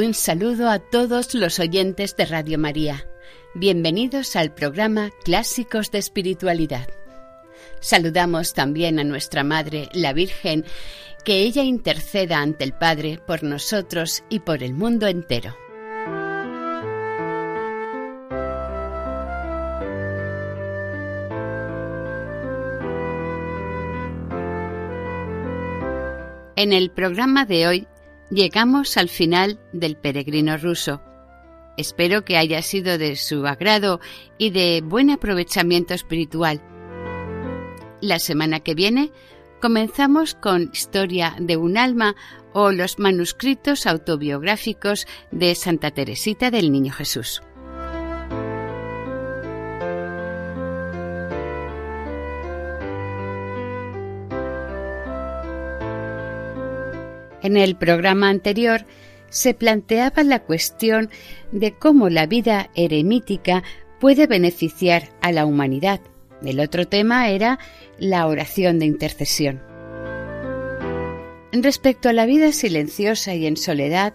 Un saludo a todos los oyentes de Radio María. Bienvenidos al programa Clásicos de Espiritualidad. Saludamos también a nuestra Madre, la Virgen, que ella interceda ante el Padre por nosotros y por el mundo entero. En el programa de hoy llegamos al final del peregrino ruso. Espero que haya sido de su agrado y de buen aprovechamiento espiritual. La semana que viene comenzamos con Historia de un alma o los manuscritos autobiográficos de Santa Teresita del Niño Jesús. En el programa anterior se planteaba la cuestión de cómo la vida eremítica puede beneficiar a la humanidad. El otro tema era la oración de intercesión. Respecto a la vida silenciosa y en soledad,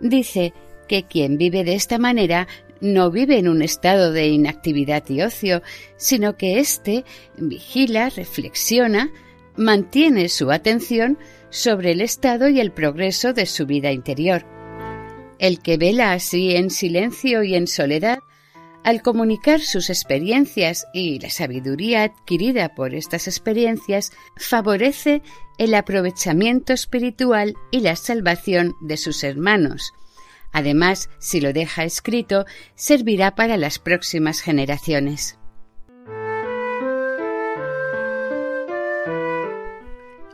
dice que quien vive de esta manera no vive en un estado de inactividad y ocio, sino que éste vigila, reflexiona, mantiene su atención sobre el estado y el progreso de su vida interior. El que vela así en silencio y en soledad, al comunicar sus experiencias y la sabiduría adquirida por estas experiencias, favorece el aprovechamiento espiritual y la salvación de sus hermanos. Además, si lo deja escrito, servirá para las próximas generaciones.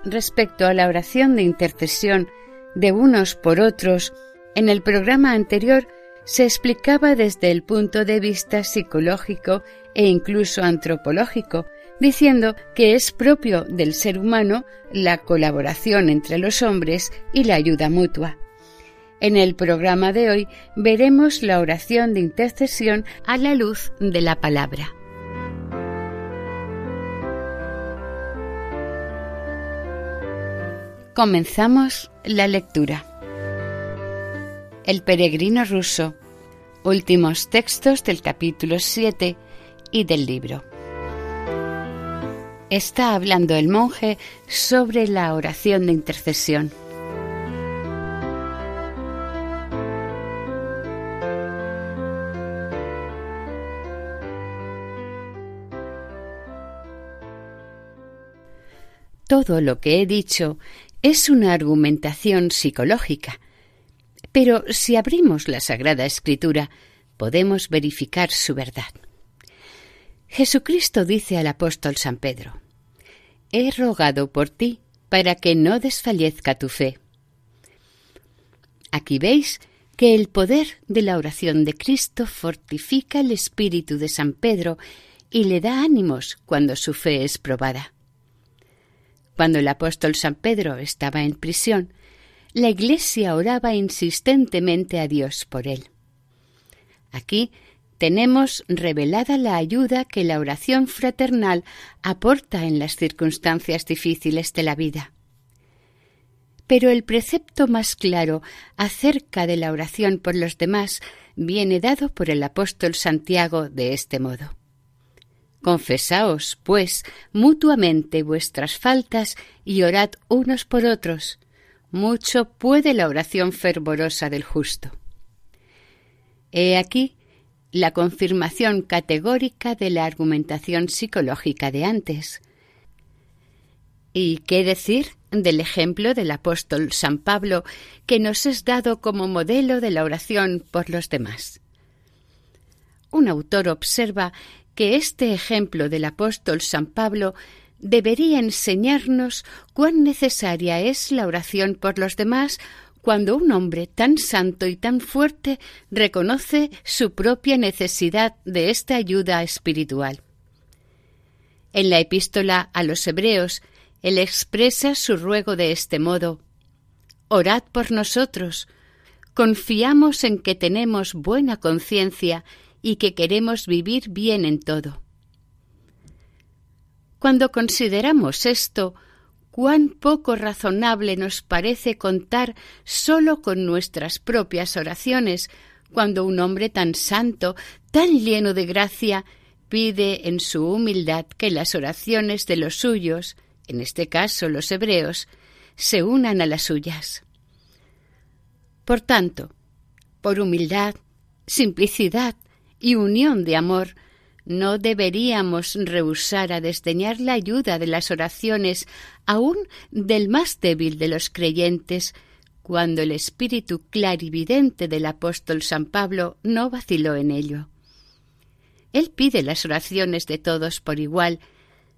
Respecto a la oración de intercesión de unos por otros, en el programa anterior se explicaba desde el punto de vista psicológico e incluso antropológico, diciendo que es propio del ser humano la colaboración entre los hombres y la ayuda mutua. En el programa de hoy veremos la oración de intercesión a la luz de la palabra. Comenzamos la lectura. El peregrino ruso. Últimos textos del capítulo 7 y del libro. Está hablando el monje sobre la oración de intercesión. Todo lo que he dicho es una argumentación psicológica. Pero si abrimos la Sagrada Escritura, podemos verificar su verdad. Jesucristo dice al apóstol San Pedro, He rogado por ti para que no desfallezca tu fe. Aquí veis que el poder de la oración de Cristo fortifica el espíritu de San Pedro y le da ánimos cuando su fe es probada. Cuando el apóstol San Pedro estaba en prisión, la Iglesia oraba insistentemente a Dios por él. Aquí tenemos revelada la ayuda que la oración fraternal aporta en las circunstancias difíciles de la vida. Pero el precepto más claro acerca de la oración por los demás viene dado por el apóstol Santiago de este modo. Confesaos, pues, mutuamente vuestras faltas y orad unos por otros. Mucho puede la oración fervorosa del justo. He aquí la confirmación categórica de la argumentación psicológica de antes. ¿Y qué decir del ejemplo del apóstol San Pablo que nos es dado como modelo de la oración por los demás? un autor observa que este ejemplo del apóstol San Pablo debería enseñarnos cuán necesaria es la oración por los demás cuando un hombre tan santo y tan fuerte reconoce su propia necesidad de esta ayuda espiritual. En la epístola a los Hebreos, él expresa su ruego de este modo Orad por nosotros. Confiamos en que tenemos buena conciencia y que queremos vivir bien en todo. Cuando consideramos esto, cuán poco razonable nos parece contar sólo con nuestras propias oraciones, cuando un hombre tan santo, tan lleno de gracia, pide en su humildad que las oraciones de los suyos, en este caso los hebreos, se unan a las suyas. Por tanto, por humildad, simplicidad y unión de amor, no deberíamos rehusar a desdeñar la ayuda de las oraciones aún del más débil de los creyentes, cuando el espíritu clarividente del apóstol San Pablo no vaciló en ello. Él pide las oraciones de todos por igual,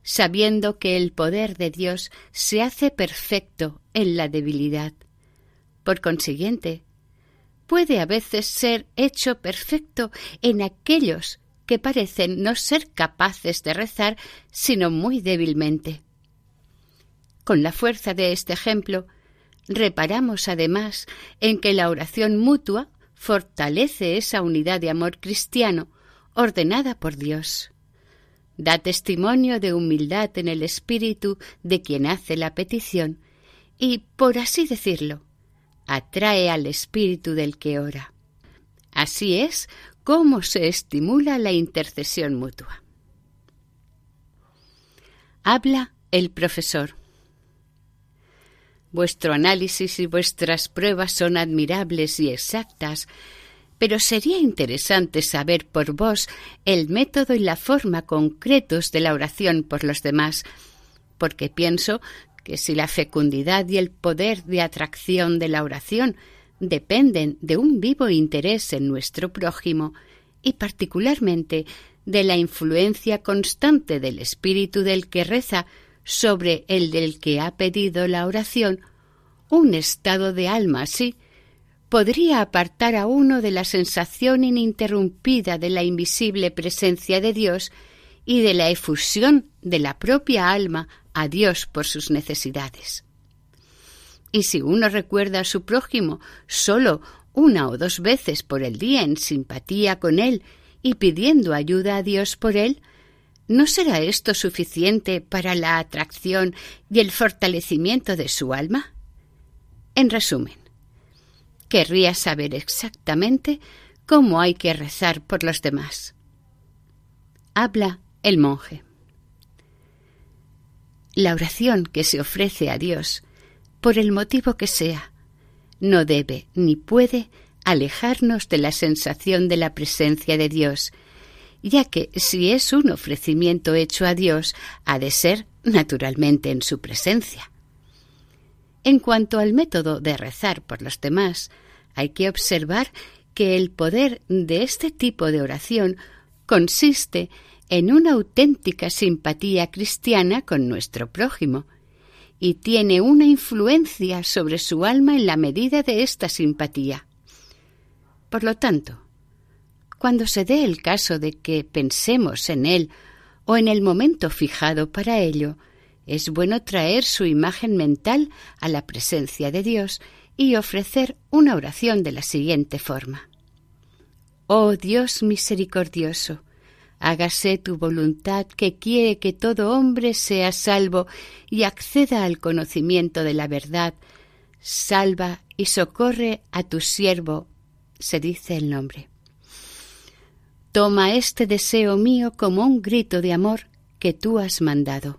sabiendo que el poder de Dios se hace perfecto en la debilidad. Por consiguiente, puede a veces ser hecho perfecto en aquellos que parecen no ser capaces de rezar sino muy débilmente. Con la fuerza de este ejemplo, reparamos además en que la oración mutua fortalece esa unidad de amor cristiano ordenada por Dios. Da testimonio de humildad en el espíritu de quien hace la petición y, por así decirlo, atrae al espíritu del que ora. Así es cómo se estimula la intercesión mutua. Habla el profesor. Vuestro análisis y vuestras pruebas son admirables y exactas, pero sería interesante saber por vos el método y la forma concretos de la oración por los demás, porque pienso que si la fecundidad y el poder de atracción de la oración dependen de un vivo interés en nuestro prójimo y particularmente de la influencia constante del espíritu del que reza sobre el del que ha pedido la oración, un estado de alma así podría apartar a uno de la sensación ininterrumpida de la invisible presencia de Dios y de la efusión de la propia alma a Dios por sus necesidades. Y si uno recuerda a su prójimo solo una o dos veces por el día en simpatía con él y pidiendo ayuda a Dios por él, ¿no será esto suficiente para la atracción y el fortalecimiento de su alma? En resumen, querría saber exactamente cómo hay que rezar por los demás. Habla el monje. La oración que se ofrece a Dios por el motivo que sea, no debe ni puede alejarnos de la sensación de la presencia de Dios, ya que si es un ofrecimiento hecho a Dios, ha de ser naturalmente en su presencia. En cuanto al método de rezar por los demás, hay que observar que el poder de este tipo de oración consiste en una auténtica simpatía cristiana con nuestro prójimo, y tiene una influencia sobre su alma en la medida de esta simpatía. Por lo tanto, cuando se dé el caso de que pensemos en él o en el momento fijado para ello, es bueno traer su imagen mental a la presencia de Dios y ofrecer una oración de la siguiente forma. Oh Dios misericordioso, hágase tu voluntad que quiere que todo hombre sea salvo y acceda al conocimiento de la verdad. Salva y socorre a tu siervo, se dice el nombre. Toma este deseo mío como un grito de amor que tú has mandado.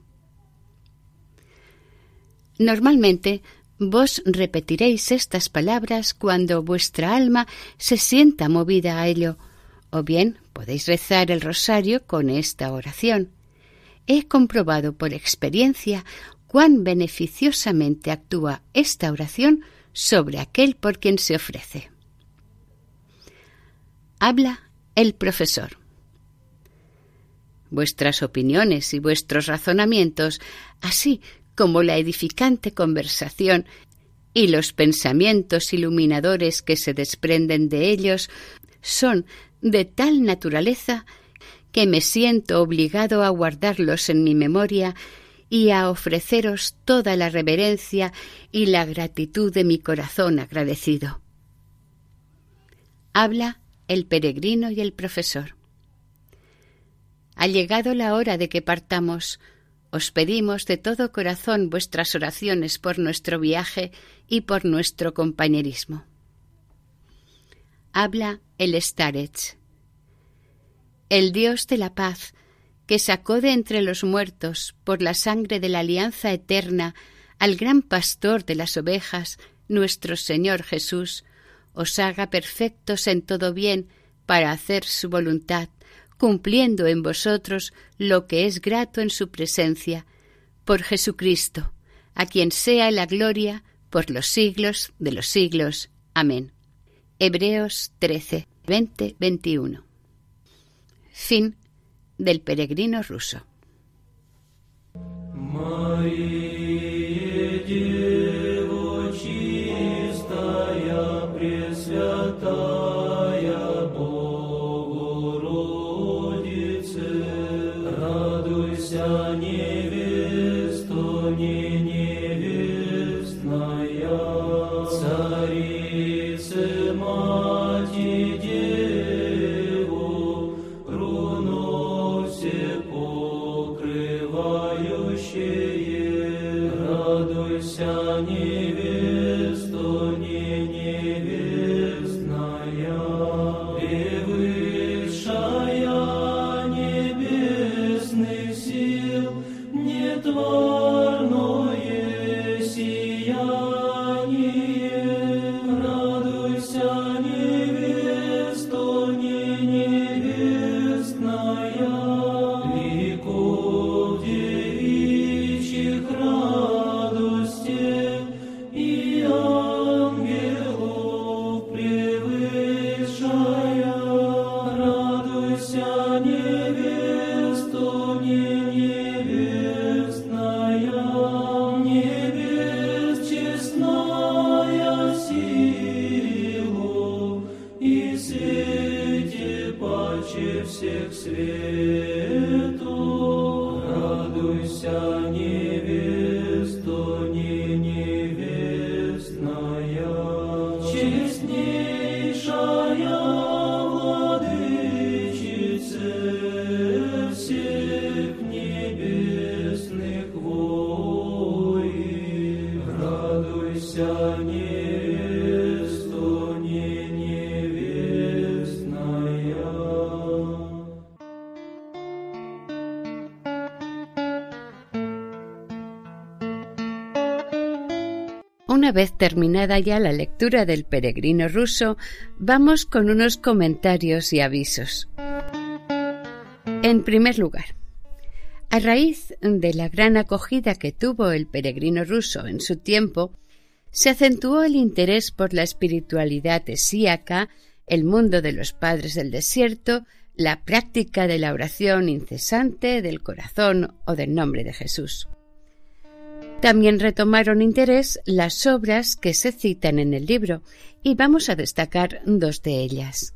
Normalmente vos repetiréis estas palabras cuando vuestra alma se sienta movida a ello, o bien podéis rezar el rosario con esta oración. He comprobado por experiencia cuán beneficiosamente actúa esta oración sobre aquel por quien se ofrece. Habla el profesor. vuestras opiniones y vuestros razonamientos, así como la edificante conversación y los pensamientos iluminadores que se desprenden de ellos, son de tal naturaleza que me siento obligado a guardarlos en mi memoria y a ofreceros toda la reverencia y la gratitud de mi corazón agradecido. Habla el peregrino y el profesor. Ha llegado la hora de que partamos. Os pedimos de todo corazón vuestras oraciones por nuestro viaje y por nuestro compañerismo. Habla el Starets. El Dios de la paz, que sacó de entre los muertos por la sangre de la alianza eterna al gran pastor de las ovejas, nuestro Señor Jesús, os haga perfectos en todo bien para hacer su voluntad, cumpliendo en vosotros lo que es grato en su presencia, por Jesucristo, a quien sea la gloria por los siglos de los siglos. Amén. Hebreos 13, 20, 21. Fin del peregrino ruso. Una vez terminada ya la lectura del peregrino ruso, vamos con unos comentarios y avisos. En primer lugar, a raíz de la gran acogida que tuvo el peregrino ruso en su tiempo, se acentuó el interés por la espiritualidad esíaca, el mundo de los padres del desierto, la práctica de la oración incesante del corazón o del nombre de Jesús. También retomaron interés las obras que se citan en el libro y vamos a destacar dos de ellas.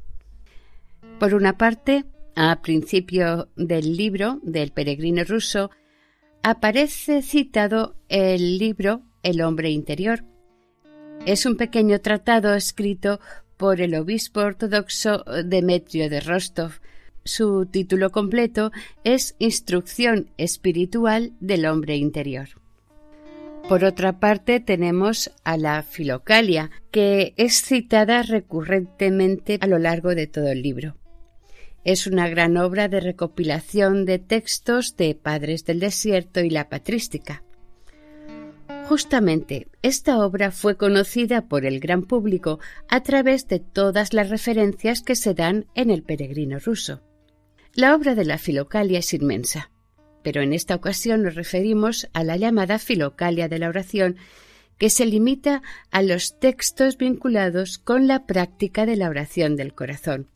Por una parte, a principio del libro del peregrino ruso aparece citado el libro El hombre interior. Es un pequeño tratado escrito por el obispo ortodoxo Demetrio de Rostov. Su título completo es Instrucción espiritual del hombre interior. Por otra parte, tenemos a la Filocalia, que es citada recurrentemente a lo largo de todo el libro. Es una gran obra de recopilación de textos de padres del desierto y la patrística. Justamente esta obra fue conocida por el gran público a través de todas las referencias que se dan en el peregrino ruso. La obra de la Filocalia es inmensa pero en esta ocasión nos referimos a la llamada filocalia de la oración, que se limita a los textos vinculados con la práctica de la oración del corazón.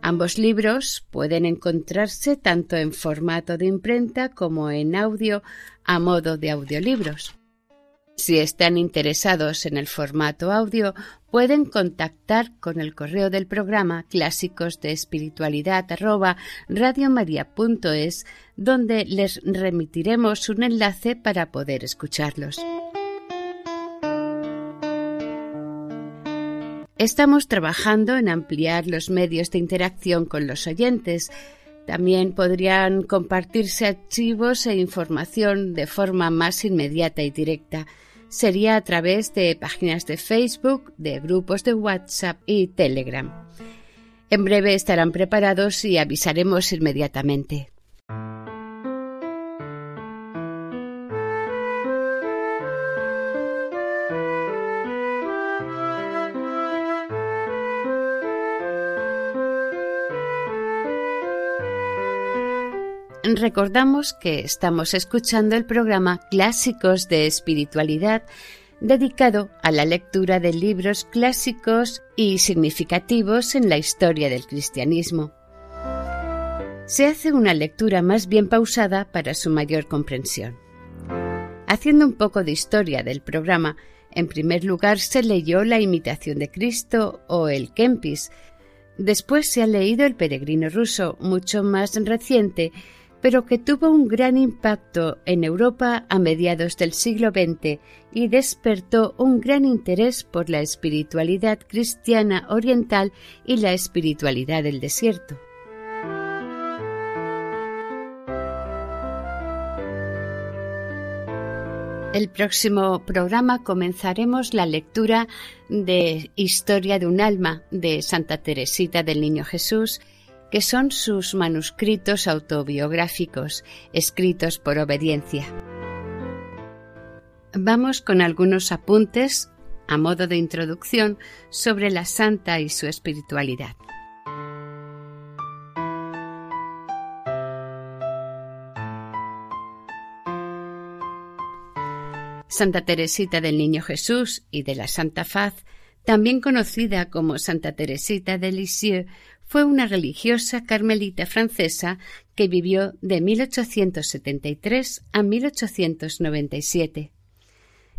Ambos libros pueden encontrarse tanto en formato de imprenta como en audio a modo de audiolibros. Si están interesados en el formato audio, pueden contactar con el correo del programa clásicos de espiritualidad donde les remitiremos un enlace para poder escucharlos. Estamos trabajando en ampliar los medios de interacción con los oyentes. También podrían compartirse archivos e información de forma más inmediata y directa. Sería a través de páginas de Facebook, de grupos de WhatsApp y Telegram. En breve estarán preparados y avisaremos inmediatamente. Recordamos que estamos escuchando el programa Clásicos de Espiritualidad dedicado a la lectura de libros clásicos y significativos en la historia del cristianismo. Se hace una lectura más bien pausada para su mayor comprensión. Haciendo un poco de historia del programa, en primer lugar se leyó La imitación de Cristo o el Kempis, después se ha leído El peregrino ruso, mucho más reciente, pero que tuvo un gran impacto en Europa a mediados del siglo XX y despertó un gran interés por la espiritualidad cristiana oriental y la espiritualidad del desierto. El próximo programa comenzaremos la lectura de Historia de un alma de Santa Teresita del Niño Jesús que son sus manuscritos autobiográficos, escritos por obediencia. Vamos con algunos apuntes, a modo de introducción, sobre la santa y su espiritualidad. Santa Teresita del Niño Jesús y de la Santa Faz, también conocida como Santa Teresita de Lisieux, fue una religiosa carmelita francesa que vivió de 1873 a 1897.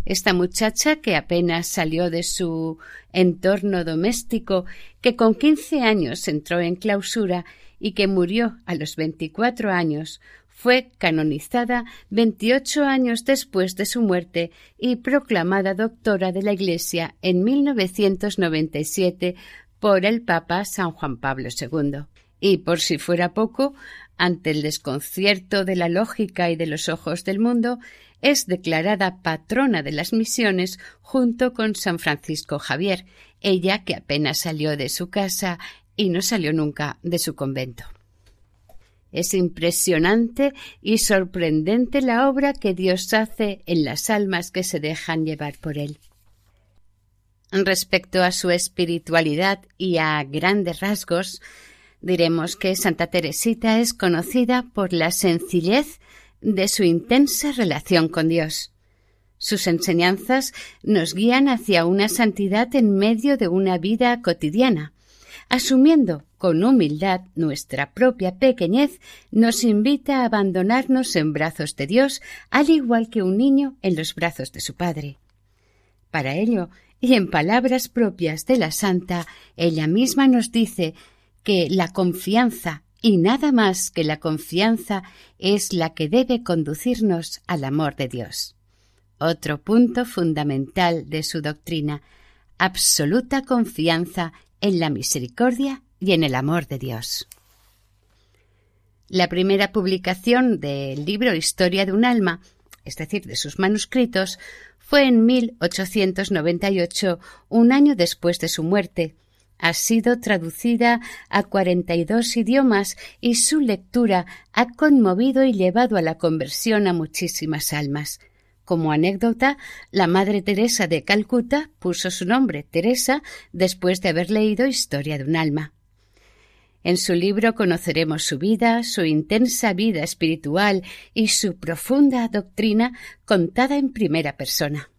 Esta muchacha, que apenas salió de su entorno doméstico, que con quince años entró en clausura y que murió a los veinticuatro años, fue canonizada veintiocho años después de su muerte y proclamada doctora de la Iglesia en 1997 por el Papa San Juan Pablo II. Y por si fuera poco, ante el desconcierto de la lógica y de los ojos del mundo, es declarada patrona de las misiones junto con San Francisco Javier, ella que apenas salió de su casa y no salió nunca de su convento. Es impresionante y sorprendente la obra que Dios hace en las almas que se dejan llevar por Él. Respecto a su espiritualidad y a grandes rasgos, diremos que Santa Teresita es conocida por la sencillez de su intensa relación con Dios. Sus enseñanzas nos guían hacia una santidad en medio de una vida cotidiana. Asumiendo con humildad nuestra propia pequeñez, nos invita a abandonarnos en brazos de Dios, al igual que un niño en los brazos de su Padre. Para ello, y en palabras propias de la santa, ella misma nos dice que la confianza y nada más que la confianza es la que debe conducirnos al amor de Dios. Otro punto fundamental de su doctrina, absoluta confianza en la misericordia y en el amor de Dios. La primera publicación del libro Historia de un alma, es decir, de sus manuscritos, fue en 1898, un año después de su muerte. Ha sido traducida a cuarenta y dos idiomas y su lectura ha conmovido y llevado a la conversión a muchísimas almas. Como anécdota, la Madre Teresa de Calcuta puso su nombre, Teresa, después de haber leído Historia de un alma. En su libro conoceremos su vida, su intensa vida espiritual y su profunda doctrina contada en primera persona.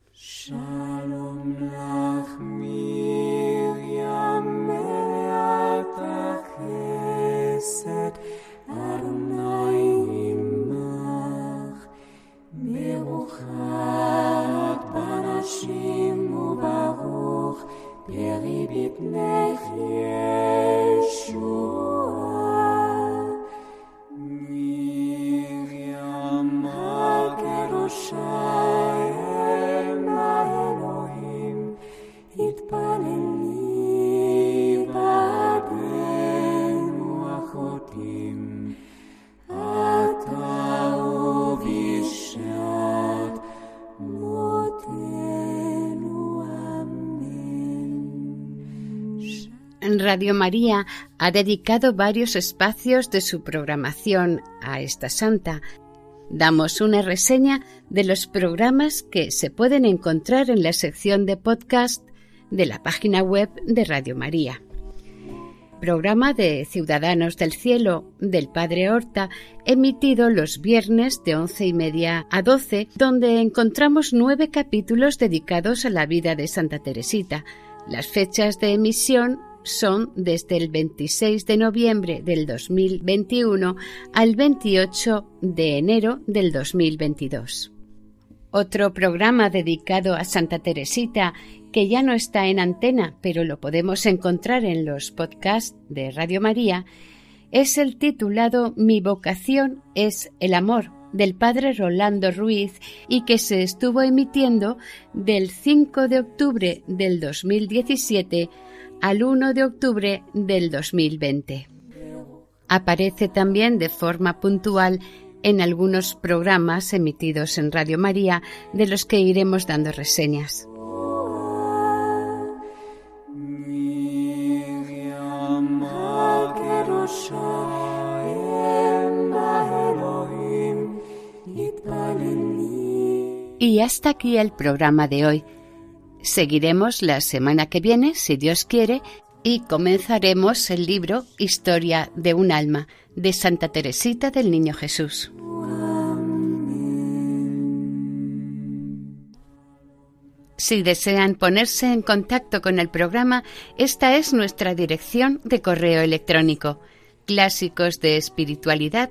Lord. Radio María ha dedicado varios espacios de su programación a esta santa. Damos una reseña de los programas que se pueden encontrar en la sección de podcast de la página web de Radio María. Programa de Ciudadanos del Cielo del Padre Horta, emitido los viernes de once y media a doce, donde encontramos nueve capítulos dedicados a la vida de Santa Teresita. Las fechas de emisión son desde el 26 de noviembre del 2021 al 28 de enero del 2022. Otro programa dedicado a Santa Teresita que ya no está en antena, pero lo podemos encontrar en los podcasts de Radio María, es el titulado Mi vocación es el amor del padre Rolando Ruiz y que se estuvo emitiendo del 5 de octubre del 2017 al 1 de octubre del 2020. Aparece también de forma puntual en algunos programas emitidos en Radio María de los que iremos dando reseñas. Y hasta aquí el programa de hoy. Seguiremos la semana que viene, si Dios quiere, y comenzaremos el libro Historia de un alma de Santa Teresita del Niño Jesús. Si desean ponerse en contacto con el programa, esta es nuestra dirección de correo electrónico clásicos de espiritualidad